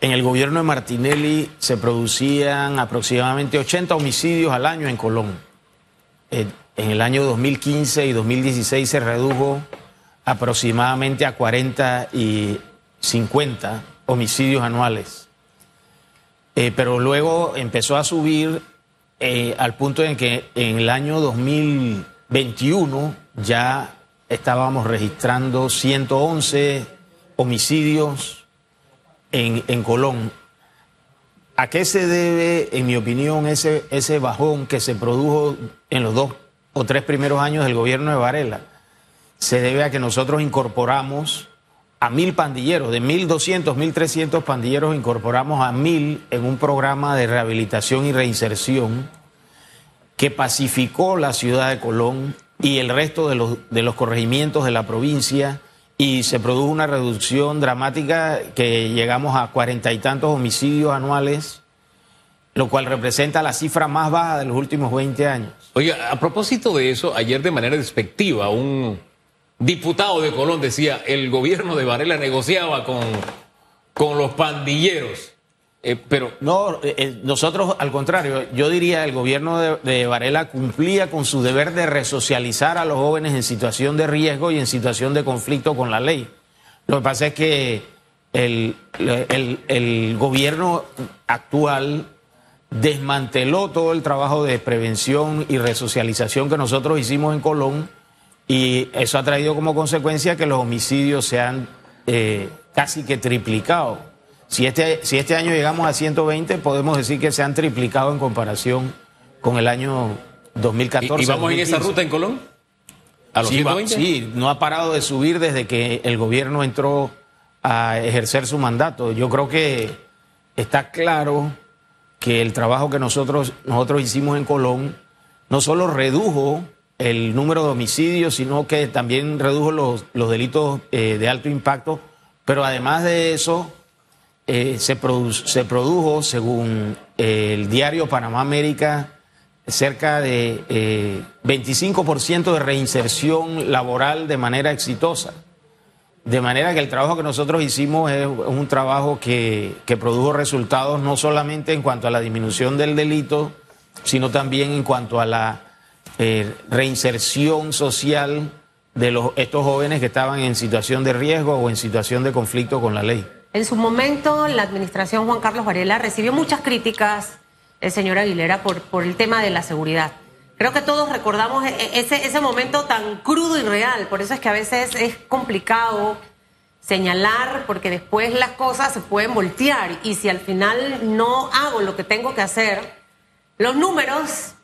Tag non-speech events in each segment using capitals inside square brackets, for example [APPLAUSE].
En el gobierno de Martinelli se producían aproximadamente 80 homicidios al año en Colón. En el año 2015 y 2016 se redujo aproximadamente a 40 y 50 homicidios anuales. Eh, pero luego empezó a subir eh, al punto en que en el año 2021 ya estábamos registrando 111 homicidios en, Colón. ¿A qué se debe, en mi opinión, ese, ese bajón que se produjo en los dos o tres primeros años del gobierno de Varela? Se debe a que nosotros incorporamos a mil pandilleros, de 1.200, 1.300 pandilleros incorporamos a mil en un programa de rehabilitación y reinserción que pacificó la ciudad de Colón y el resto de los, de los corregimientos de la provincia y se produjo una reducción dramática que llegamos a cuarenta y tantos homicidios anuales, lo cual representa la cifra más baja de los últimos 20 años. Oiga, a propósito de eso, ayer de manera despectiva, un diputado de Colón decía, el gobierno de Varela negociaba con, con los pandilleros. Eh, pero no, eh, eh, nosotros al contrario, yo diría el gobierno de, Varela cumplía con su deber de resocializar a los jóvenes en situación de riesgo y en situación de conflicto con la ley. Lo que pasa es que el, el, gobierno actual desmanteló todo el trabajo de prevención y resocialización que nosotros hicimos en Colón y eso ha traído como consecuencia que los homicidios se han casi que triplicado. Si este, si este año llegamos a 120, podemos decir que se han triplicado en comparación con el año 2014. ¿Y, y vamos 2015. en esa ruta en Colón? ¿A los sí, 120? sí, no ha parado de subir desde que el gobierno entró a ejercer su mandato. Yo creo que está claro que el trabajo que nosotros, nosotros hicimos en Colón no solo redujo el número de homicidios, sino que también redujo los, los delitos eh, de alto impacto, pero además de eso, eh, se, produ se, produjo, según eh, el diario Panamá América, cerca de eh, 25% de reinserción laboral de manera exitosa. De manera que el trabajo que nosotros hicimos es un trabajo que, que produjo resultados no solamente en cuanto a la disminución del delito, sino también en cuanto a la eh, reinserción social de los, estos jóvenes que estaban en situación de riesgo o en situación de conflicto con la ley. En su momento, la administración Juan Carlos Varela recibió muchas críticas, el señor Aguilera, por, el tema de la seguridad. Creo que todos recordamos ese, ese momento tan crudo y real, por eso es que a veces es complicado señalar, porque después las cosas se pueden voltear y si al final no hago lo que tengo que hacer, los números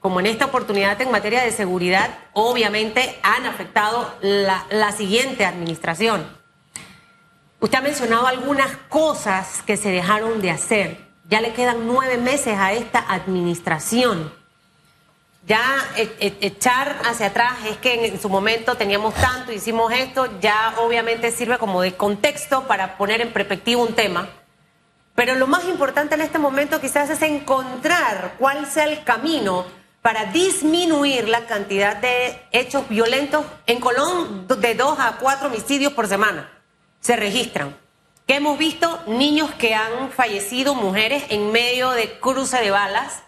como en esta oportunidad en materia de seguridad, obviamente han afectado la, siguiente administración. Usted ha mencionado algunas cosas que se dejaron de hacer. Ya le quedan nueve meses a esta administración. Ya e, e, echar hacia atrás es que en su momento teníamos tanto, hicimos esto, ya obviamente sirve como de contexto para poner en perspectiva un tema. Pero lo más importante en este momento quizás es encontrar cuál sea el camino para disminuir la cantidad de hechos violentos en Colón de dos a cuatro homicidios por semana. Se registran. Que hemos visto niños que han fallecido, mujeres en medio de cruce de balas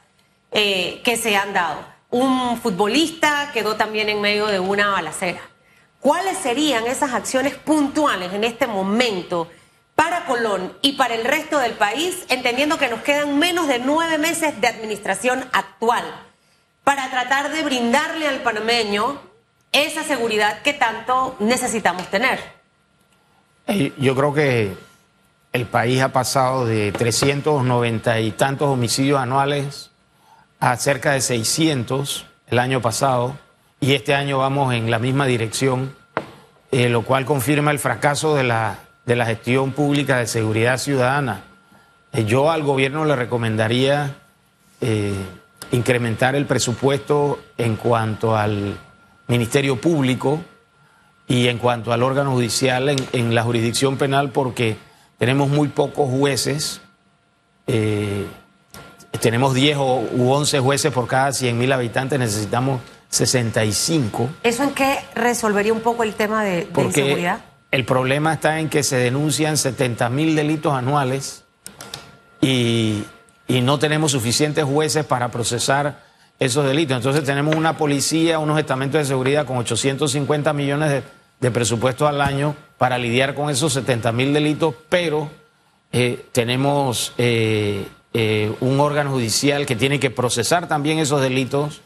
eh, que se han dado. Un futbolista quedó también en medio de una balacera. ¿Cuáles serían esas acciones puntuales en este momento para Colón y para el resto del país, entendiendo que nos quedan menos de nueve meses de administración actual? para tratar de brindarle al panameño esa seguridad que tanto necesitamos tener. Yo creo que el país ha pasado de 390 y tantos homicidios anuales a cerca de 600 el año pasado y este año vamos en la misma dirección, eh, lo cual confirma el fracaso de la, de la gestión pública de seguridad ciudadana. Eh, yo al gobierno le recomendaría... Eh, incrementar el presupuesto en cuanto al Ministerio Público y en cuanto al órgano judicial en, en la jurisdicción penal porque tenemos muy pocos jueces, eh, tenemos 10 u 11 jueces por cada 100 mil habitantes, necesitamos 65. ¿Eso en qué resolvería un poco el tema de, de inseguridad? El problema está en que se denuncian 70 mil delitos anuales y, y no tenemos suficientes jueces para procesar esos delitos. Entonces tenemos una policía, unos estamentos de seguridad con 850 millones de, de presupuesto al año para lidiar con esos 70 mil delitos, pero eh, tenemos eh, eh, un órgano judicial que tiene que procesar también esos delitos,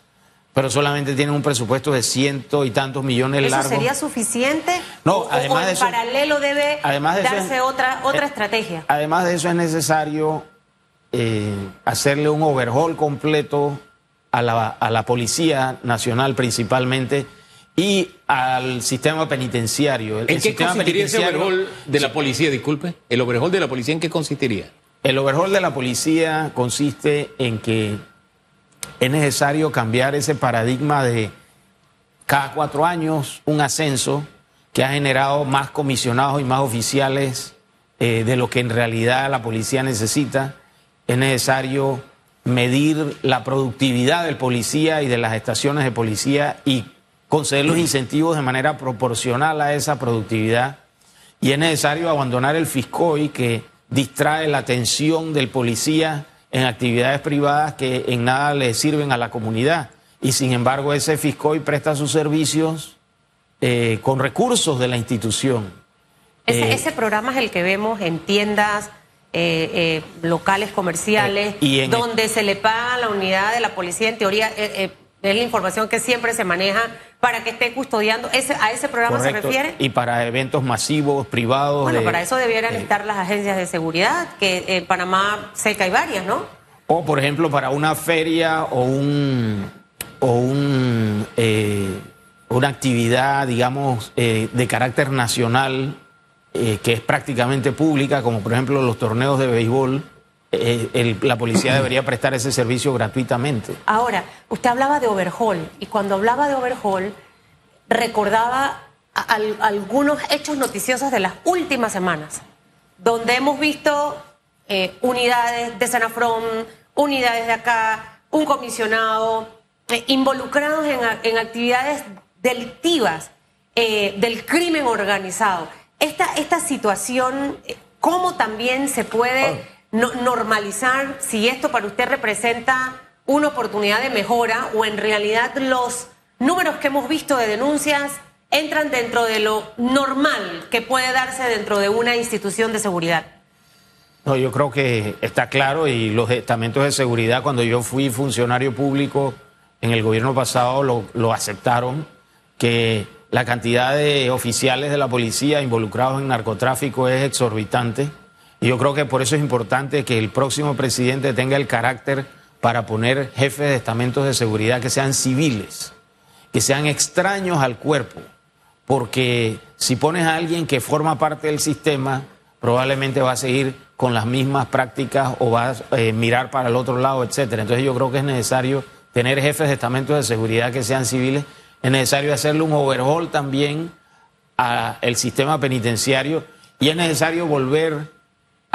pero solamente tiene un presupuesto de ciento y tantos millones ¿Eso largos. sería suficiente? No, ¿O- además o en de eso- paralelo debe además de eso darse es- otra, otra estrategia. Además de eso es necesario hacerle un overhaul completo a la, a la Policía Nacional principalmente y al sistema penitenciario. El- ¿En qué sistema consistiría ese overhaul de la policía? Disculpe. ¿El overhaul de la policía en qué consistiría? El overhaul de la policía consiste en que es necesario cambiar ese paradigma de cada cuatro años un ascenso que ha generado más comisionados y más oficiales eh, de lo que en realidad la policía necesita. Es necesario medir la productividad del policía y de las estaciones de policía y conceder los incentivos de manera proporcional a esa productividad. Y es necesario abandonar el FISCOI que distrae la atención del policía en actividades privadas que en nada le sirven a la comunidad. Y sin embargo ese FISCOI presta sus servicios eh, con recursos de la institución. Ese, eh, ese programa es el que vemos en tiendas eh, locales comerciales, y en- donde se le paga a la unidad de la policía, en teoría, es la información que siempre se maneja para que esté custodiando. Ese, ¿A ese programa se refiere? Y para eventos masivos, privados. Bueno, de- para eso debieran eh, estar las agencias de seguridad, que en Panamá sé que hay varias, ¿no? O, por ejemplo, para una feria o un o un, eh, una actividad, digamos, eh, de carácter nacional, eh, que es prácticamente pública, como por ejemplo los torneos de béisbol, eh, el- la policía debería prestar ese servicio gratuitamente. Ahora, usted hablaba de overhaul y cuando hablaba de overhaul recordaba a- algunos hechos noticiosos de las últimas semanas, donde hemos visto eh, unidades de Senafrón, unidades de acá, un comisionado, eh, involucrados en, en actividades delictivas del crimen organizado. Esta, esta situación, ¿cómo también se puede no- normalizar si esto para usted representa una oportunidad de mejora o en realidad los números que hemos visto de denuncias entran dentro de lo normal que puede darse dentro de una institución de seguridad? No, yo creo que está claro y los estamentos de seguridad, cuando yo fui funcionario público en el gobierno pasado, lo aceptaron, que la cantidad de oficiales de la policía involucrados en narcotráfico es exorbitante. Yo creo que por eso es importante que el próximo presidente tenga el carácter para poner jefes de estamentos de seguridad que sean civiles, que sean extraños al cuerpo, porque si pones a alguien que forma parte del sistema, probablemente va a seguir con las mismas prácticas o va a eh, mirar para el otro lado, etcétera. Entonces yo creo que es necesario tener jefes de estamentos de seguridad que sean civiles, es necesario hacerle un overhaul también al sistema penitenciario y es necesario volver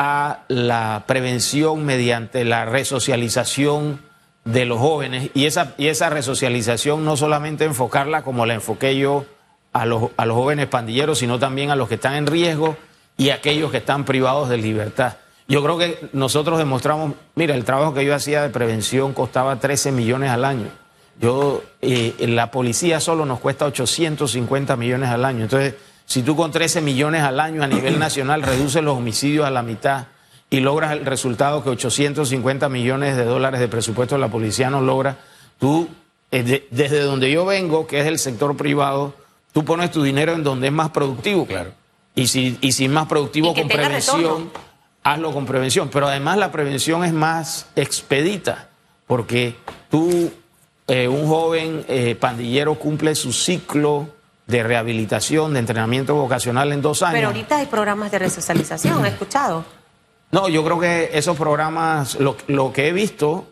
a la prevención mediante la resocialización de los jóvenes y esa, y esa resocialización no solamente enfocarla como la enfoqué yo a los, a los jóvenes pandilleros, sino también a los que están en riesgo y a aquellos que están privados de libertad. Yo creo que nosotros demostramos, mira, el trabajo que yo hacía de prevención costaba 13 millones al año. Yo, eh, la policía solo nos cuesta 850 millones al año. Entonces, si tú con 13 millones al año a nivel [CLEARS THROAT] nacional reduces los homicidios a la mitad y logras el resultado que 850 millones de dólares de presupuesto de la policía no logra, tú, eh, de- desde donde yo vengo, que es el sector privado, tú pones tu dinero en donde es más productivo. Claro. Y si, y si es más productivo con prevención, retorno. hazlo con prevención. Pero además la prevención es más expedita, porque tú, eh, un joven eh, pandillero, cumple su ciclo de rehabilitación, de entrenamiento vocacional en dos años. Pero ahorita hay programas de resocialización, ¿ha escuchado? No, yo creo que esos programas, lo, lo que he visto,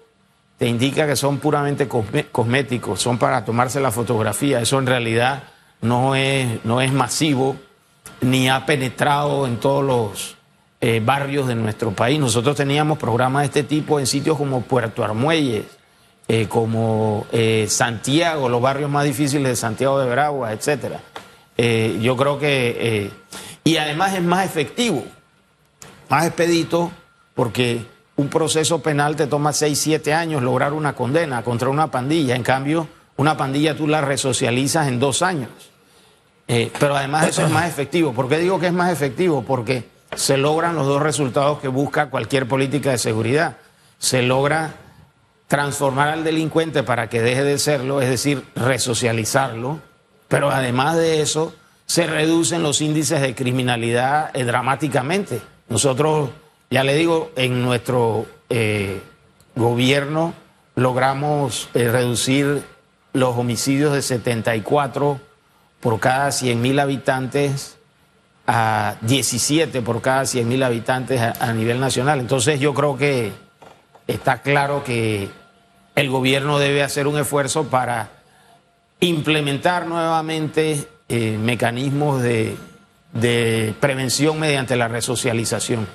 te indica que son puramente cosme- cosméticos, son para tomarse la fotografía. Eso en realidad no es, no es masivo, ni ha penetrado en todos los eh, barrios de nuestro país. Nosotros teníamos programas de este tipo en sitios como Puerto Armuelles, eh, como eh, Santiago, los barrios más difíciles de Santiago de Veragua, etcétera. Eh, yo creo que eh, y además es más efectivo más expedito porque un proceso penal te toma 6, 7 años lograr una condena contra una pandilla. En cambio, una pandilla tú la resocializas en dos años. Pero además eso es más efectivo. ¿Por qué digo que es más efectivo? Porque se logran los dos resultados que busca cualquier política de seguridad. Se logra transformar al delincuente para que deje de serlo, es decir, resocializarlo, pero además de eso se reducen los índices de criminalidad eh, dramáticamente. Nosotros, ya le digo, en nuestro eh, gobierno logramos eh, reducir los homicidios de 74 por cada 100 mil habitantes a 17 por cada 100 mil habitantes a nivel nacional. Entonces yo creo que está claro que el gobierno debe hacer un esfuerzo para implementar nuevamente eh, mecanismos de, prevención mediante la resocialización.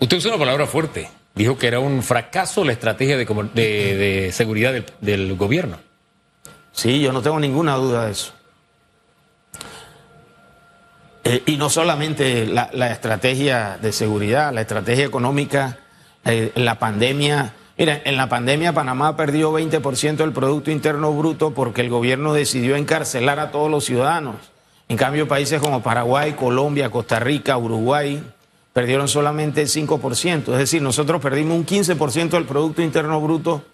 Usted usó una palabra fuerte. Dijo que era un fracaso la estrategia de, seguridad del, gobierno. Sí, yo no tengo ninguna duda de eso. Eh, y no solamente la, estrategia de seguridad, la estrategia económica, eh, la pandemia Mira, en la pandemia Panamá perdió 20% del Producto Interno Bruto porque el gobierno decidió encarcelar a todos los ciudadanos. En cambio, países como Paraguay, Colombia, Costa Rica, Uruguay perdieron solamente el 5%. Es decir, nosotros perdimos un 15% del Producto Interno Bruto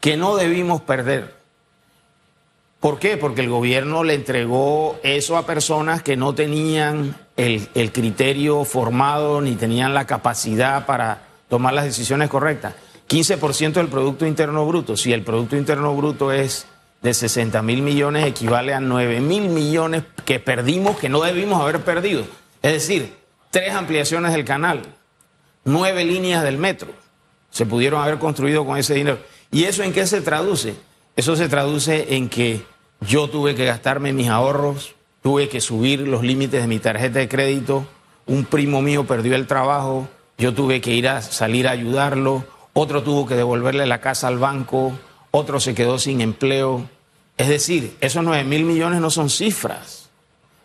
que no debimos perder. ¿Por qué? Porque el gobierno le entregó eso a personas que no tenían el, el criterio formado ni tenían la capacidad para tomar las decisiones correctas. 15% del Producto Interno Bruto. Si el Producto Interno Bruto es de 60 mil millones, equivale a 9 mil millones que perdimos, que no debimos haber perdido. Es decir, tres ampliaciones del canal, nueve líneas del metro, se pudieron haber construido con ese dinero. ¿Y eso en qué se traduce? Eso se traduce en que yo tuve que gastarme mis ahorros, tuve que subir los límites de mi tarjeta de crédito, un primo mío perdió el trabajo, yo tuve que ir a salir a ayudarlo, otro tuvo que devolverle la casa al banco, otro se quedó sin empleo. Es decir, esos 9 mil millones no son cifras.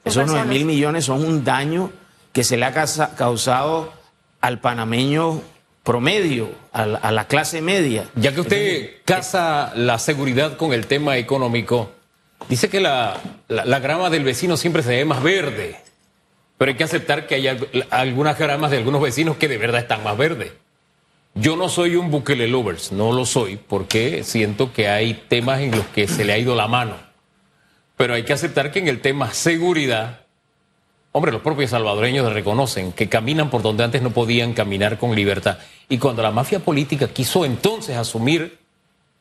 Esos 9 mil millones son un daño que se le ha causado al panameño promedio, a la, clase media. Ya que usted casa la seguridad con el tema económico, dice que la, la, grama del vecino siempre se ve más verde, pero hay que aceptar que hay algunas gramas de algunos vecinos que de verdad están más verdes. Yo no soy un Bukele lovers, no lo soy, porque siento que hay temas en los que se le ha ido la mano. Pero hay que aceptar que en el tema seguridad, hombre, los propios salvadoreños reconocen que caminan por donde antes no podían caminar con libertad. Y cuando la mafia política quiso entonces asumir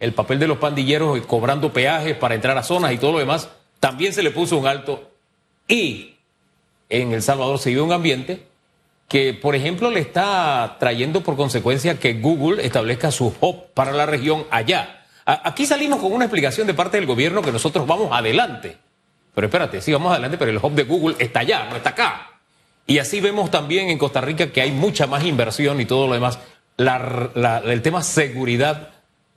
el papel de los pandilleros cobrando peajes para entrar a zonas y todo lo demás, también se le puso un alto. Y en El Salvador se vive un ambiente que, por ejemplo, le está trayendo por consecuencia que Google establezca su hub para la región allá. Aquí salimos con una explicación de parte del gobierno que nosotros vamos adelante. Pero espérate, sí vamos adelante, pero el hub de Google está allá, no está acá. Y así vemos también en Costa Rica que hay mucha más inversión y todo lo demás. el tema seguridad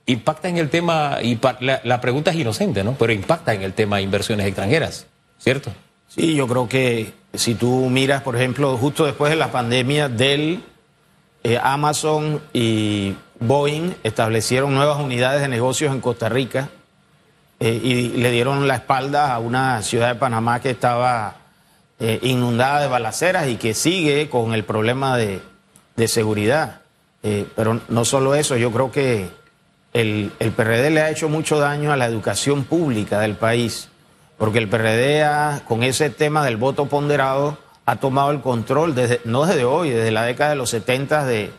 impacta en el tema, la, la pregunta es inocente, ¿no? Pero impacta en el tema de inversiones extranjeras, ¿cierto? Sí, yo creo que si tú miras, por ejemplo, justo después de la pandemia, Dell, eh, Amazon y Boeing establecieron nuevas unidades de negocios en Costa Rica eh, y le dieron la espalda a una ciudad de Panamá que estaba eh, inundada de balaceras y que sigue con el problema de, seguridad. pero no solo eso, yo creo que el, el PRD le ha hecho mucho daño a la educación pública del país porque el PRD con ese tema del voto ponderado ha tomado el control, desde, no desde hoy, desde la década de los 70 de,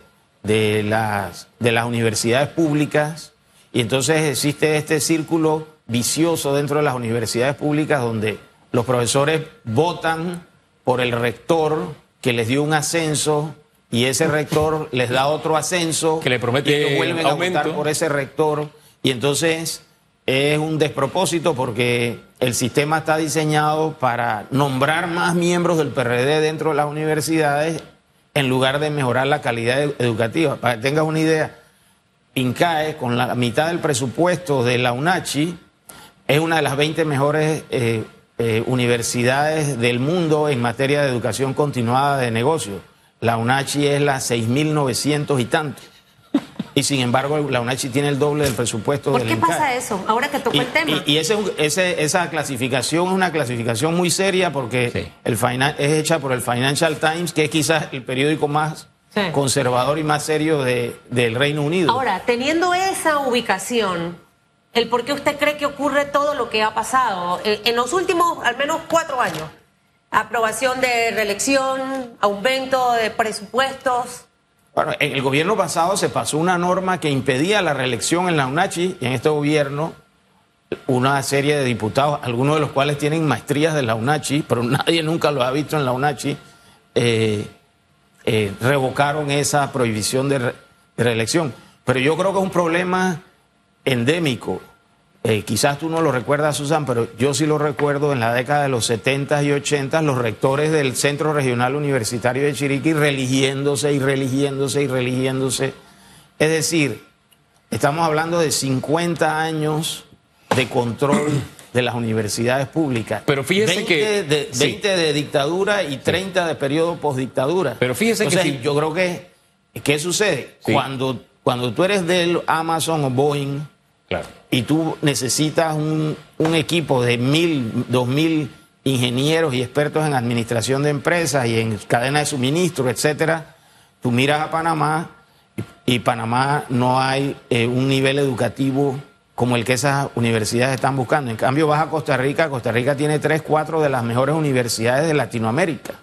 de, las, de las universidades públicas, y entonces existe este círculo vicioso dentro de las universidades públicas donde los profesores votan por el rector que les dio un ascenso y ese rector les da otro ascenso que le promete y vuelven a votar por ese rector. Y entonces es un despropósito porque el sistema está diseñado para nombrar más miembros del PRD dentro de las universidades en lugar de mejorar la calidad educativa. Para que tengas una idea, INCAE, con la mitad del presupuesto de la UNACHI, es una de las 20 mejores eh, eh, universidades del mundo en materia de educación continuada de negocios. La UNACHI es la 6.900 y tanto. Y sin embargo, la UNACHI tiene el doble del presupuesto ¿Por del qué INCAE. pasa eso? Ahora que tocó Y, el tema. y- y ese es un- ese- esa clasificación es una clasificación muy seria porque Sí. el es hecha por el Financial Times, que es quizás el periódico más Sí. conservador y más serio de- del Reino Unido. Ahora, teniendo esa ubicación, ¿el por qué usted cree que ocurre todo lo que ha pasado Eh, en los últimos al menos cuatro años? Aprobación de reelección, aumento de presupuestos. Bueno, en el gobierno pasado se pasó una norma que impedía la reelección en la UNACHI y en este gobierno una serie de diputados, algunos de los cuales tienen maestrías de la UNACHI, pero [LAUGHS] nadie nunca lo ha visto en la UNACHI, eh, eh, revocaron esa prohibición de reelección. Pero yo creo que es un problema endémico. Eh, quizás tú no lo recuerdas, Susan, pero yo sí lo recuerdo en la década de los 70 y 80, los rectores del Centro Regional Universitario de Chiriquí religiéndose y religiéndose y religiéndose. Es decir, estamos hablando de 50 años de control de las universidades públicas. Pero fíjese 20 que- De, sí. 20 de dictadura y 30 de periodo postdictadura. Pero fíjese que Entonces, si- yo creo que, ¿qué sucede? Sí. Cuando, cuando tú eres del Amazon o Boeing Y tú necesitas un, equipo de mil, dos mil ingenieros y expertos en administración de empresas y en cadena de suministro, etcétera, tú miras a Panamá y, y Panamá no hay eh, un nivel educativo como el que esas universidades están buscando. En cambio, vas a Costa Rica, Costa Rica tiene tres, cuatro de las mejores universidades de Latinoamérica.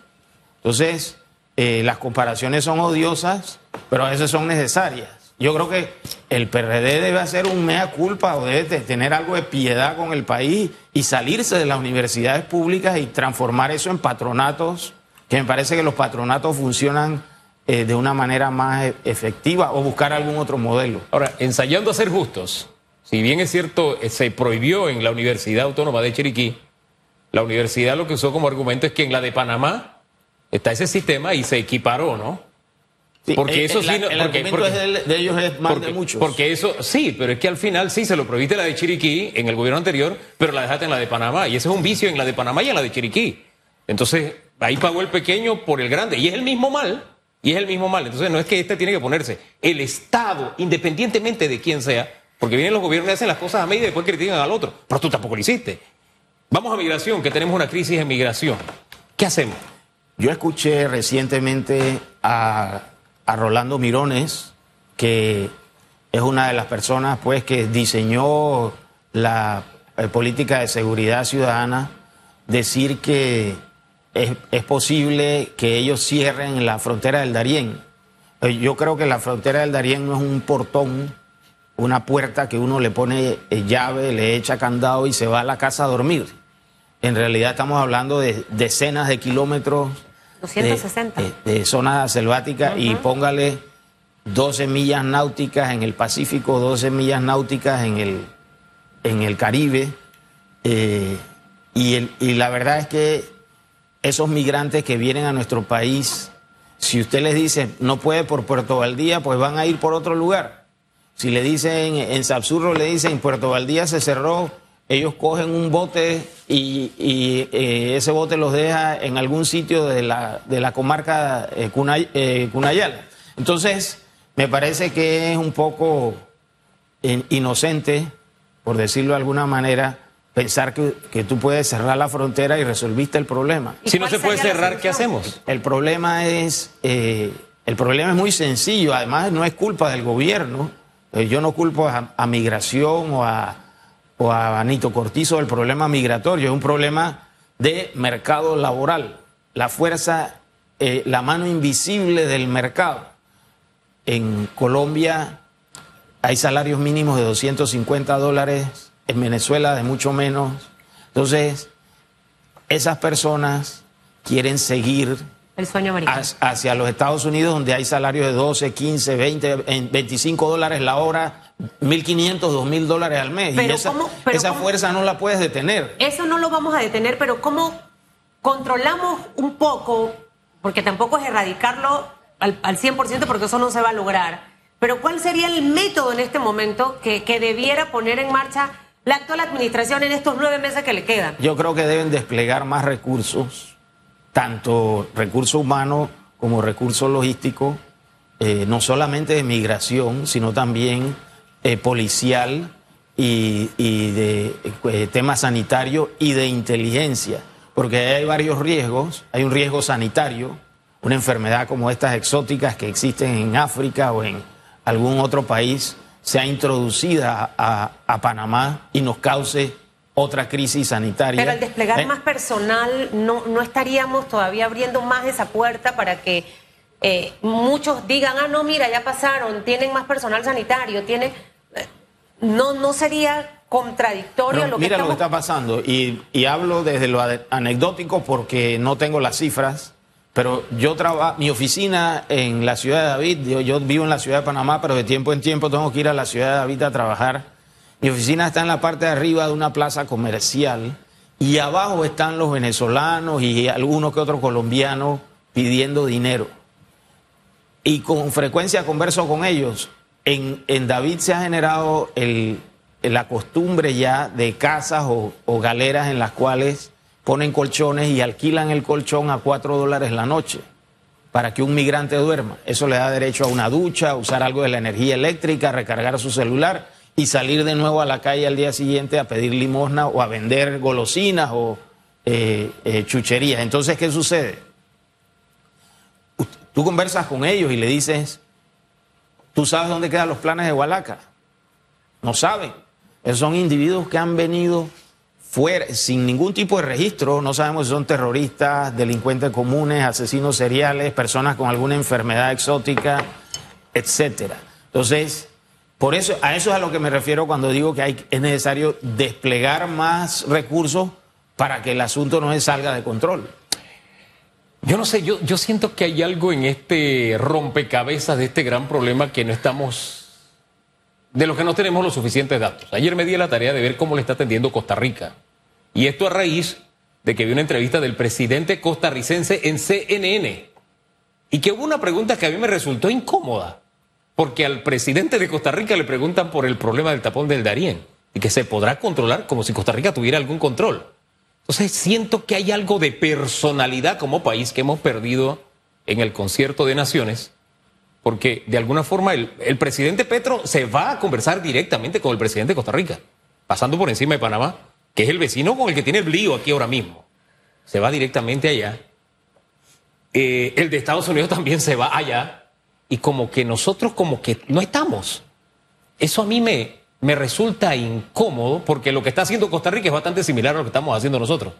Entonces, eh, las comparaciones son odiosas, pero a veces son necesarias. Yo creo que el PRD debe hacer un mea culpa o debe te- tener algo de piedad con el país y salirse de las universidades públicas y transformar eso en patronatos, que me parece que los patronatos funcionan eh, de una manera más e- efectiva o buscar algún otro modelo. Ahora, ensayando a ser justos, si bien es cierto, eh, se prohibió en la Universidad Autónoma de Chiriquí, la universidad lo que usó como argumento es que en la de Panamá está ese sistema y se equiparó, ¿no? Sí, Porque eh, eso el, sí no- el porque- argumento porque- es de, de ellos es más porque, de muchos. porque eso, sí, pero es que al final sí se lo prohibiste la de Chiriquí en el gobierno anterior, pero la dejaste en la de Panamá. Y ese es un vicio en la de Panamá y en la de Chiriquí. Entonces, ahí pagó el pequeño por el grande. Y es el mismo mal. Y es el mismo mal. Entonces, no es que este tiene que ponerse. El Estado, independientemente de quién sea, porque vienen los gobiernos y hacen las cosas a medida y después critican al otro. Pero tú tampoco lo hiciste. Vamos a migración, que tenemos una crisis en migración. ¿Qué hacemos? Yo escuché recientemente a, a Rolando Mirones, que es una de las personas pues, que diseñó la eh, política de seguridad ciudadana, decir que es, es posible que ellos cierren la frontera del Darién. Eh, Yo creo que la frontera del Darién no es un portón, una puerta que uno le pone eh, llave, le echa candado y se va a la casa a dormir. En realidad estamos hablando de decenas de kilómetros 260. de, de zona selvática y póngale 12 millas náuticas en el Pacífico, 12 millas náuticas en el, en el Caribe. eh, y, el- y la verdad es que esos migrantes que vienen a nuestro país, si usted les dice no puede por Puerto Valdía, pues van a ir por otro lugar. Si le dicen en Sapsurro, le dicen Puerto Valdía se cerró, ellos cogen un bote y, y, eh, ese bote los deja en algún sitio de la, de la comarca eh, Cunay- eh, Cunayala. Entonces, me parece que es un poco in- inocente, por decirlo de alguna manera, pensar que, que tú puedes cerrar la frontera y resolviste el problema. ¿Y Si no se puede cerrar, ¿qué hacemos? El problema es, eh, el problema es muy sencillo, además no es culpa del gobierno. Eh, yo no culpo a, a migración o a, o a Anito Cortizo del problema migratorio, es un problema de mercado laboral, la fuerza, eh, la mano invisible del mercado. En Colombia hay salarios mínimos de 250 dólares, en Venezuela de mucho menos. Entonces, esas personas quieren seguir El sueño americano. hacia- los Estados Unidos, donde hay salarios de 12, 15, 20, en 25 dólares la hora, 1.500, 2.000 dólares al mes. y esa, ¿cómo- pero esa cómo? fuerza no la puedes detener. Eso no lo vamos a detener, pero ¿cómo controlamos un poco? Porque tampoco es erradicarlo al, al 100% porque eso no se va a lograr. Pero ¿cuál sería el método en este momento que, que debiera poner en marcha la actual administración en estos nueve meses que le quedan? Yo creo que deben desplegar más recursos, tanto recursos humanos como recursos logísticos, eh, no solamente de migración, sino también eh, policial y, y de eh, tema sanitario y de inteligencia, porque hay varios riesgos. Hay un riesgo sanitario, una enfermedad como estas exóticas que existen en África o en algún otro país, sea introducida a, a Panamá y nos cause otra crisis sanitaria. Pero al desplegar Eh, más personal, no, no estaríamos todavía abriendo más esa puerta para que eh, muchos digan, ah, no, mira, ya pasaron, tienen más personal sanitario, tienen... No, no sería contradictorio Pero lo que mira estamos... lo que está pasando, y, y hablo desde lo anecdótico porque no tengo las cifras, pero yo trabajo, mi oficina en la ciudad de David, yo, yo vivo en la ciudad de Panamá, pero de tiempo en tiempo tengo que ir a la ciudad de David a trabajar. Mi oficina está en la parte de arriba de una plaza comercial y abajo están los venezolanos y algunos que otros colombianos pidiendo dinero. Y con frecuencia converso con ellos. En, David se ha generado la costumbre ya de casas o, o galeras en las cuales ponen colchones y alquilan el colchón a cuatro dólares la noche para que un migrante duerma. Eso le da derecho a una ducha, a usar algo de la energía eléctrica, a recargar su celular y salir de nuevo a la calle al día siguiente a pedir limosna o a vender golosinas o eh, eh, chucherías. Entonces, ¿qué sucede? Tú conversas con ellos y le dices, ¿tú sabes dónde quedan los planes de Hualaca? No saben. Son individuos que han venido fuera, sin ningún tipo de registro. No sabemos si son terroristas, delincuentes comunes, asesinos seriales, personas con alguna enfermedad exótica, etcétera. Entonces, por eso, a eso es a lo que me refiero cuando digo que hay, es necesario desplegar más recursos para que el asunto no se salga de control. Yo no sé, yo, yo siento que hay algo en este rompecabezas de este gran problema que no estamos, de lo que no tenemos los suficientes datos. Ayer me di la tarea de ver cómo le está atendiendo Costa Rica. Y esto a raíz de que vi una entrevista del presidente costarricense en CNN. Y que hubo una pregunta que a mí me resultó incómoda. Porque al presidente de Costa Rica le preguntan por el problema del tapón del Darién. Y que se podrá controlar como si Costa Rica tuviera algún control. Entonces siento que hay algo de personalidad como país que hemos perdido en el concierto de naciones, porque de alguna forma el, el, presidente Petro se va a conversar directamente con el presidente de Costa Rica, pasando por encima de Panamá, que es el vecino con el que tiene el lío aquí ahora mismo. Se va directamente allá. Eh, el de Estados Unidos [LAUGHS] también se va allá. Y como que nosotros como que no estamos. Eso a mí me, me resulta incómodo porque lo que está haciendo Costa Rica es bastante similar a lo que estamos haciendo nosotros.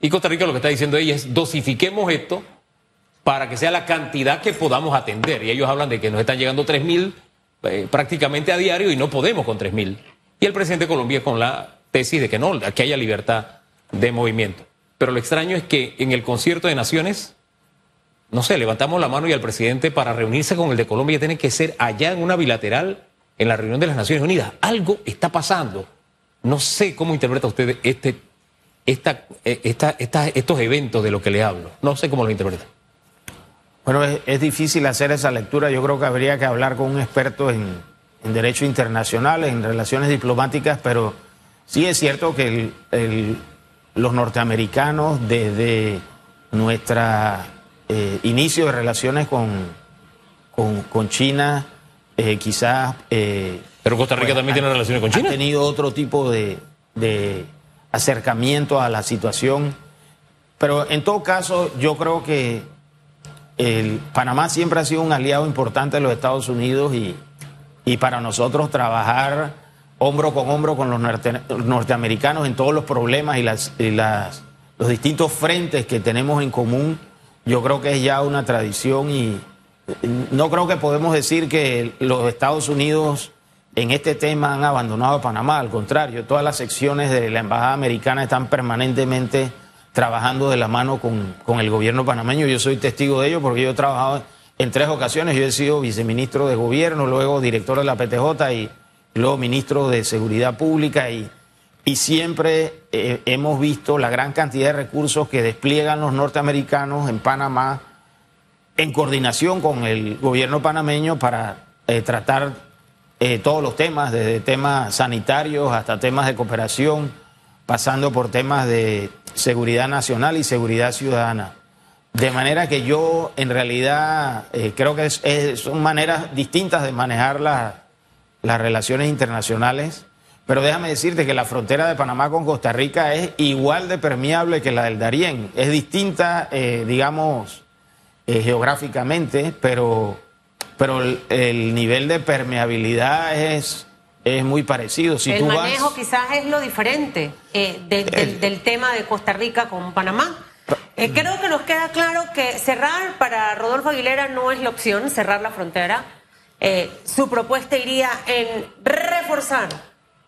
Y Costa Rica lo que está diciendo ella es dosifiquemos esto para que sea la cantidad que podamos atender. Y ellos hablan de que nos están llegando 3 mil eh, prácticamente a diario y no podemos con 3 mil. Y el presidente de Colombia con la tesis de que no, que haya libertad de movimiento. Pero lo extraño es que en el concierto de naciones, no sé, levantamos la mano y al presidente para reunirse con el de Colombia tiene que ser allá en una bilateral en la reunión de las Naciones Unidas. Algo está pasando. No sé cómo interpreta usted este, esta, esta, esta, estos eventos de lo que le hablo. No sé cómo lo interpreta. Bueno, es, difícil hacer esa lectura. Yo creo que habría que hablar con un experto en, derecho internacional, en relaciones diplomáticas, pero sí es cierto que los norteamericanos desde nuestra eh, inicio de relaciones con, con China, eh, quizás... Eh, Pero Costa Rica pues, también ha, tiene relaciones con China. Ha tenido otro tipo de, de, acercamiento a la situación. Pero en todo caso, yo creo que el, Panamá siempre ha sido un aliado importante de los Estados Unidos y, y para nosotros trabajar hombro con hombro con los norte, norteamericanos en todos los problemas y, las, y las, los distintos frentes que tenemos en común, yo creo que es ya una tradición y no creo que podemos decir que los Estados Unidos en este tema han abandonado a Panamá, al contrario, todas las secciones de la Embajada Americana están permanentemente trabajando de la mano con, con, el gobierno panameño. Yo soy testigo de ello porque yo he trabajado en tres ocasiones. Yo he sido viceministro de gobierno, luego director de la PTJ y luego ministro de Seguridad Pública y, y siempre eh, hemos visto la gran cantidad de recursos que despliegan los norteamericanos en Panamá en coordinación con el gobierno panameño para eh, tratar eh, todos los temas, desde temas sanitarios hasta temas de cooperación, pasando por temas de seguridad nacional y seguridad ciudadana. De manera que yo en realidad eh, creo que son maneras distintas de manejar la- las relaciones internacionales, pero déjame decirte que la frontera de Panamá con Costa Rica es igual de permeable que la del Darién. Es distinta, digamos, eh, geográficamente, pero, pero el, el nivel de permeabilidad es, es muy parecido. Si el tú manejo vas, quizás es lo diferente eh, de- del, del tema de Costa Rica con Panamá. Eh, creo que nos queda claro que cerrar para Rodolfo Aguilera no es la opción, cerrar la frontera. Eh, su propuesta iría en reforzar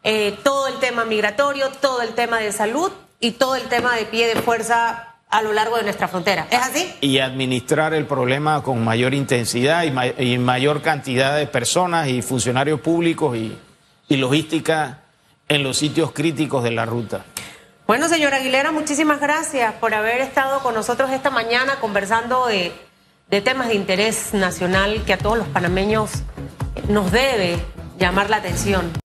eh, todo el tema migratorio, todo el tema de salud y todo el tema de pie de fuerza a lo largo de nuestra frontera. ¿Es así? y administrar el problema con mayor intensidad y, ma- y mayor cantidad de personas y funcionarios públicos y, y logística en los sitios críticos de la ruta. Bueno, señora Aguilera, muchísimas gracias por haber estado con nosotros esta mañana conversando de, de temas de interés nacional que a todos los panameños nos debe llamar la atención.